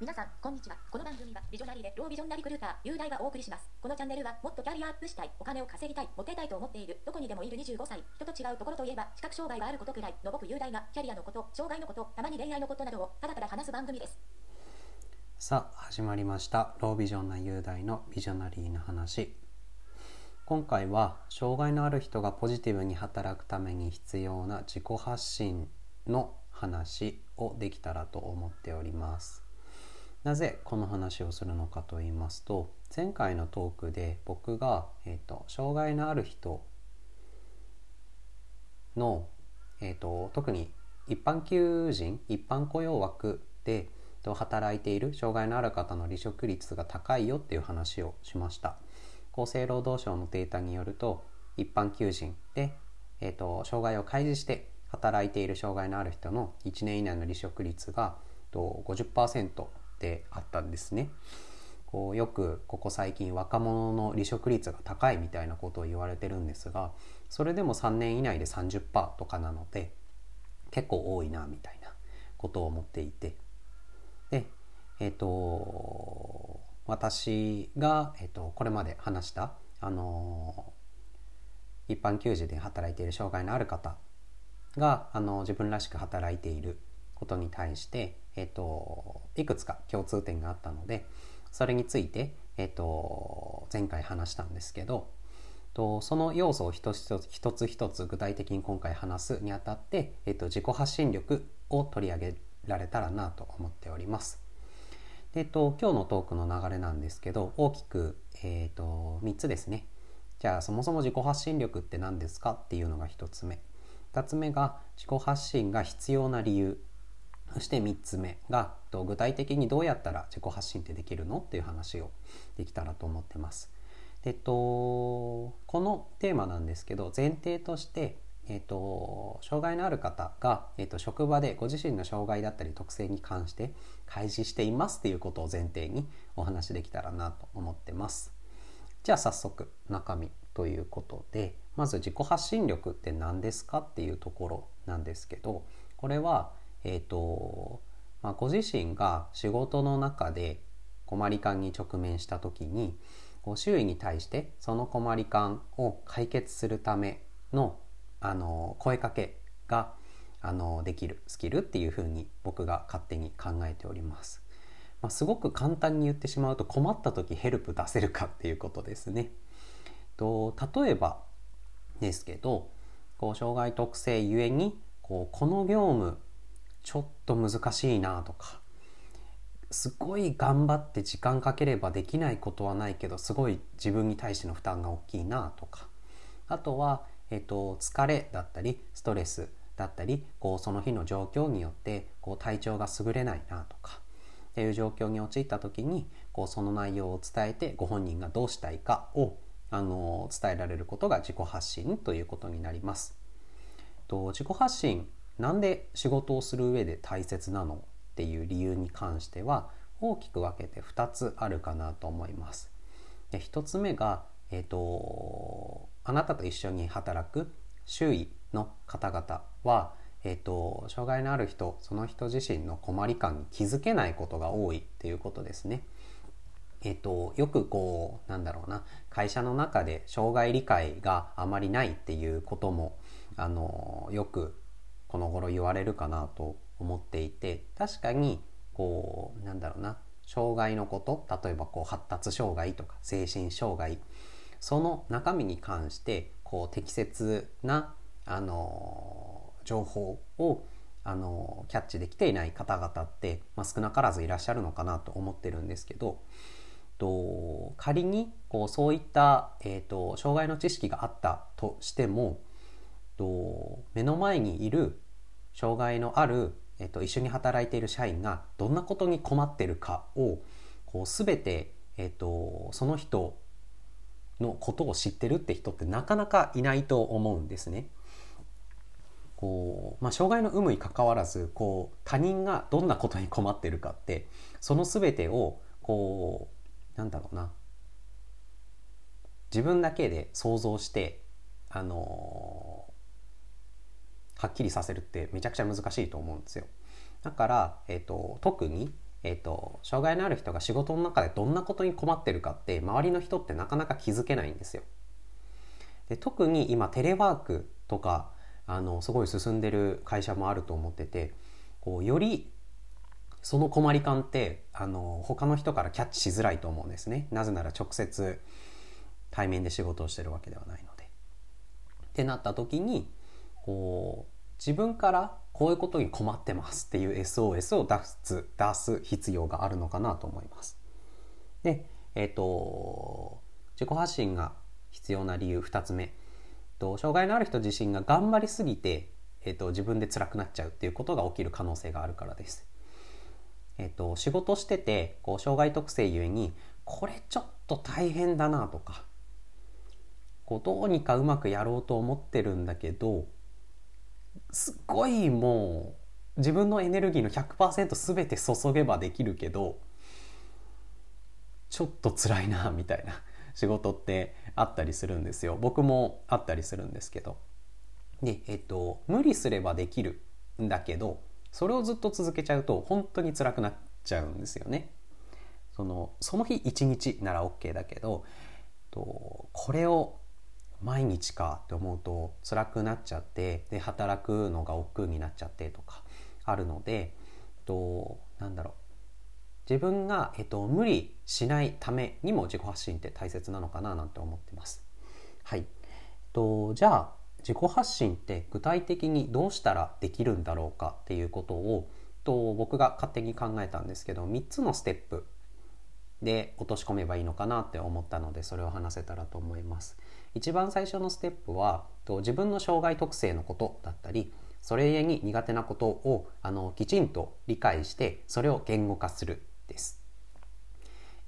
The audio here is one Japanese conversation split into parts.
皆さん、こんにちは。この番組は、ビジョナリーで、ロービジョンナリクルーター、雄大がお送りします。このチャンネルは、もっとキャリアアップしたい、お金を稼ぎたい、モテたいと思っている、どこにでもいる25歳、人と違うところといえば、視覚障害があることくらいの僕雄大が、キャリアのこと、障害のこと、たまに恋愛のことなどを、ただただ話す番組です。さあ始まりましたロービジョンな雄大のビジョナリーな話今回は障害のある人がポジティブに働くために必要な自己発信の話をできたらと思っておりますなぜこの話をするのかと言いますと前回のトークで僕が、えーと、障害のある人の、えーと、特に一般求人一般雇用枠で働いている障害のある方の離職率が高いよっていう話をしました。厚生労働省のデータによると一般求人で、えーと、障害を開示して働いている障害のある人の1年以内の離職率が50%であったんですね。こうよくここ最近若者の離職率が高いみたいなことを言われてるんですがそれでも3年以内で30%とかなので結構多いなみたいなことを思っていてでえっ、ー、と私が、えーと、これまで話したあの一般給仕で働いている障害のある方があの自分らしく働いていることに対して、えーと、いくつか共通点があったのでそれについて、えーと、前回話したんですけどとその要素を一つ一つ一つ一つ具体的に今回話すにあたって、えー、と自己発信力を取り上げられたらなと思っております。で、えっと、今日のトークの流れなんですけど大きく、えっと、3つですね。じゃあそもそも自己発信力って何ですかっていうのが1つ目。2つ目が自己発信が必要な理由。そして3つ目が具体的にどうやったら自己発信ってできるのっていう話をできたらと思ってます。でえっと、このテーマなんですけど前提としてえーと、障害のある方が、えーと、職場でご自身の障害だったり特性に関して開示していますっていうことを前提にお話できたらなと思ってます。じゃあ早速中身ということでまず自己発信力って何ですかっていうところなんですけどこれは、えーとまあ、ご自身が仕事の中で困り感に直面した時にこう周囲に対してその困り感を解決するためのあの声かけがあのできるスキルっていうふうに僕が勝手に考えております。まあ、すごく簡単に言ってしまうと困った時ヘルプ出せるかっていうことですね。と例えばですけどこう障害特性ゆえにこうこの業務ちょっと難しいなとかすごい頑張って時間かければできないことはないけどすごい自分に対しての負担が大きいなとかあとはえっと、疲れだったりストレスだったりこうその日の状況によってこう体調が優れないなとかっていう状況に陥った時にこうその内容を伝えてご本人がどうしたいかをあの伝えられることが自己発信ということになります。と自己発信なんで仕事をする上で大切なのっていう理由に関しては大きく分けて2つあるかなと思います。で1つ目が、えーとあなたと一緒に働く周囲の方々は、えーと、障害のある人その人自身の困り感に気づけないことが多いっていうことですね。えっ、と、よくこうなんだろうな会社の中で障害理解があまりないっていうこともあのよくこの頃言われるかなと思っていて確かにこうなんだろうな障害のこと例えばこう発達障害とか精神障害その中身に関してこう適切なあの情報をあのキャッチできていない方々って、まあ、少なからずいらっしゃるのかなと思ってるんですけどと仮にこうそういった、えーと、障害の知識があったとしてもと目の前にいる障害のある、えーと、一緒に働いている社員がどんなことに困ってるかをこう全て、えーとその人のことを知ってるって人ってなかなかいないと思うんですね。こうまあ、障害の有無にかかわらずこう他人がどんなことに困ってるかってその全てをこうなんだろうな自分だけで想像してあのはっきりさせるってめちゃくちゃ難しいと思うんですよ。だから、えーと、特に、えーと、障害のある人が仕事の中でどんなことに困ってるかって周りの人ってなかなか気づけないんですよ。で特に今テレワークとかあのすごい進んでる会社もあると思っててこうよりその困り感ってあの他の人からキャッチしづらいと思うんですね。なぜなら直接対面で仕事をしてるわけではないので。ってなった時にこう自分からこういうことに困ってますっていう SOS を出す出す必要があるのかなと思います。で、えっ、ー、と自己発信が必要な理由2つ目と障害のある人自身が頑張りすぎて、えーと、自分で辛くなっちゃうっていうことが起きる可能性があるからです。えっ、ー、と仕事しててこう障害特性ゆえにこれちょっと大変だなとかこうどうにかうまくやろうと思ってるんだけどすっごいもう自分のエネルギーの100%全て注げばできるけどちょっと辛いなみたいな仕事ってあったりするんですよ。僕もあったりするんですけど。でえっと無理すればできるんだけどそれをずっと続けちゃうと本当に辛くなっちゃうんですよね。そのその日一日なら OK だけどとこれを毎日かって思うと辛くなっちゃってで働くのが億劫になっちゃってとかあるのでとなんだろう自分が、えっと、無理しないためにも自己発信って大切なのかななんて思ってます。はい、とじゃあ自己発信って具体的にどうしたらできるんだろうかっていうことをと僕が勝手に考えたんですけど3つのステップで落とし込めばいいのかなって思ったのでそれを話せたらと思います。一番最初のステップは自分の障害特性のことだったりそれに苦手なことをあのきちんと理解してそれを言語化するです。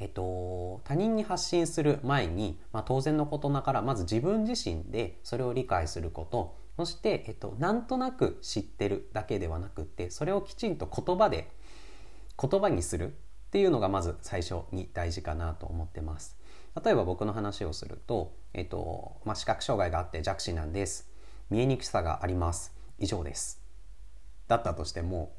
えっと、他人に発信する前に、まあ、当然のことながらまず自分自身でそれを理解することそして、えっと、なんとなく知ってるだけではなくってそれをきちんと言葉で言葉にするっていうのがまず最初に大事かなと思ってます。例えば僕の話をすると、えっとまあ、視覚障害があって弱視なんです。見えにくさがあります。以上です。だったとしても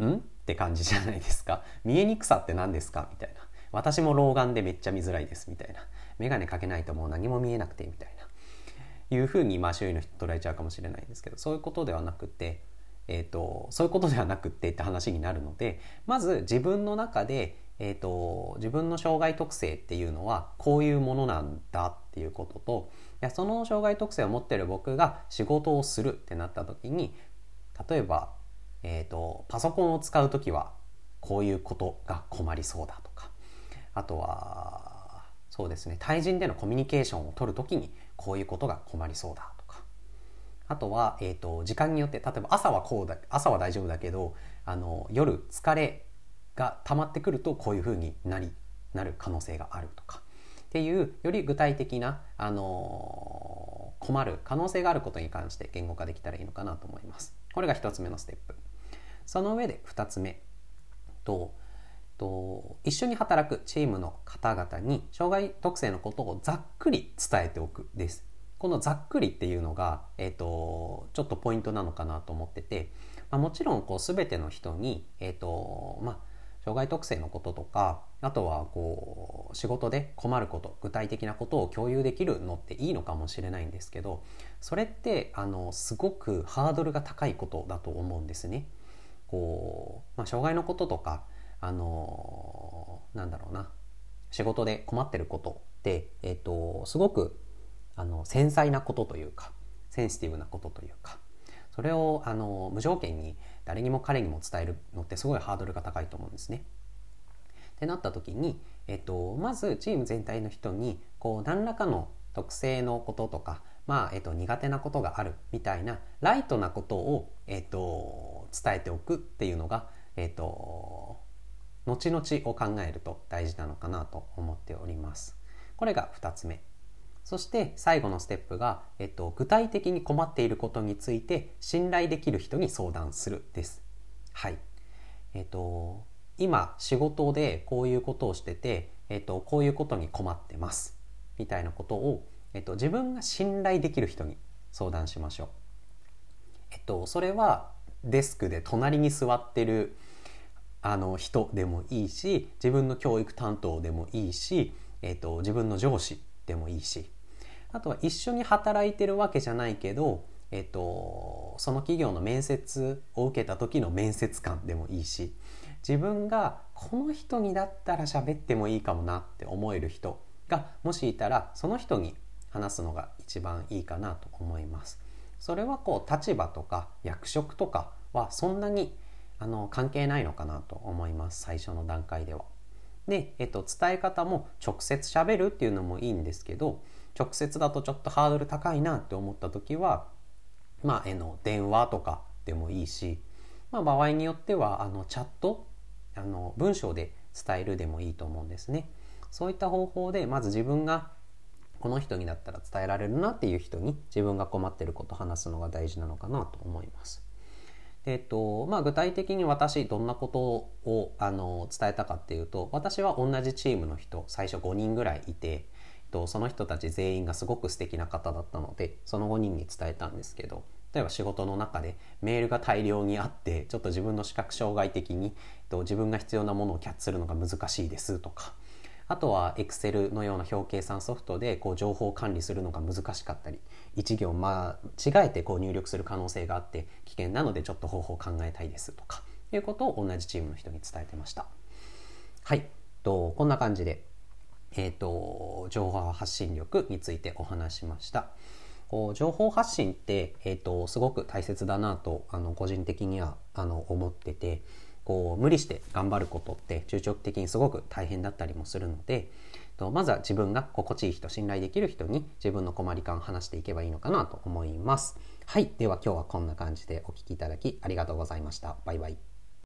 ん？って感じじゃないですか。見えにくさって何ですか？みたいな。私も老眼でめっちゃ見づらいです。みたいな。眼鏡かけないともう何も見えなくてみたいな。いうふうにまあ周囲の人捉えちゃうかもしれないんですけどそういうことではなくてえーと、そういうことではなくてって話になるのでまず自分の中でえーと、自分の障害特性っていうのはこういうものなんだっていうことといやその障害特性を持ってる僕が仕事をするってなった時に例えば、えーと、パソコンを使う時はこういうことが困りそうだとかあとはそうですね対人でのコミュニケーションを取る時にこういうことが困りそうだとかあとは、えーと時間によって例えば朝はこうだ朝は大丈夫だけどあの夜疲れが溜まってくるとこういうふうになりなる可能性があるとかっていうより具体的な、あのー、困る可能性があることに関して言語化できたらいいのかなと思います。これが1つ目のステップ。その上で2つ目とと一緒に働くチームの方々に障害特性のことをざっくり伝えておくです。このざっくりっていうのが、えーと、ちょっとポイントなのかなと思ってて、まあ、もちろんこう全ての人に、えーとまあ、障害特性のこととかあとはこう仕事で困ること具体的なことを共有できるのっていいのかもしれないんですけどそれってあのすごくハードルが高いことだと思うんですね。こうまあ、障害のこととかあのなんだろうな仕事で困ってることって、えっと、すごくあの繊細なことというかセンシティブなことというかそれをあの無条件に誰にも彼にも伝えるのってすごいハードルが高いと思うんですね。ってなった時に、えっと、まずチーム全体の人にこう何らかの特性のこととか、まあえっと、苦手なことがあるみたいなライトなことを、えっと、伝えておくっていうのが、えっと、後々を考えると大事なのかなと思っております。これが2つ目。そして最後のステップが、えっと、具体的に困っていることについて信頼できる人に相談するです。はい。えっと、今仕事でこういうことをしてて、えっと、こういうことに困ってます。みたいなことを、えっと、自分が信頼できる人に相談しましょう。えっと、それはデスクで隣に座ってるあの人でもいいし自分の教育担当でもいいし、えーと、自分の上司でもいいしあとは一緒に働いてるわけじゃないけど、えーと、その企業の面接を受けた時の面接官でもいいし自分がこの人にだったら喋ってもいいかもなって思える人がもしいたらその人に話すのが一番いいかなと思います。それはこう立場とか役職とかはそんなにあの関係ないのかなと思います最初の段階では。で、えっと、伝え方も直接しゃべるっていうのもいいんですけど直接だとちょっとハードル高いなって思った時はまあ、えの電話とかでもいいし、まあ、場合によってはあのチャットあの文章で伝えるでもいいと思うんですね。そういった方法でまず自分がこの人にだったら伝えられるなっていう人に自分が困ってることを話すのが大事なのかなと思います。えっとまあ、具体的に私どんなことをあの伝えたかっていうと私は同じチームの人最初5人ぐらいいて、と、その人たち全員がすごく素敵な方だったのでその5人に伝えたんですけど例えば仕事の中でメールが大量にあってちょっと自分の視覚障害的に、えっと、自分が必要なものをキャッチするのが難しいですとかあとは Excel のような表計算ソフトでこう情報を管理するのが難しかったり一行間違えてこう入力する可能性があって危険なのでちょっと方法を考えたいですとかいうことを同じチームの人に伝えてました。はい、とこんな感じで、えーと、情報発信力についてお話しました。こう情報発信って、えーとすごく大切だなとあの個人的にはあの思っててこう無理して頑張ることって中長期的にすごく大変だったりもするのでとまずは自分が心地いい人信頼できる人に自分の困り感を話していけばいいのかなと思います。はい。では今日はこんな感じでお聴きいただきありがとうございました。バイバイ。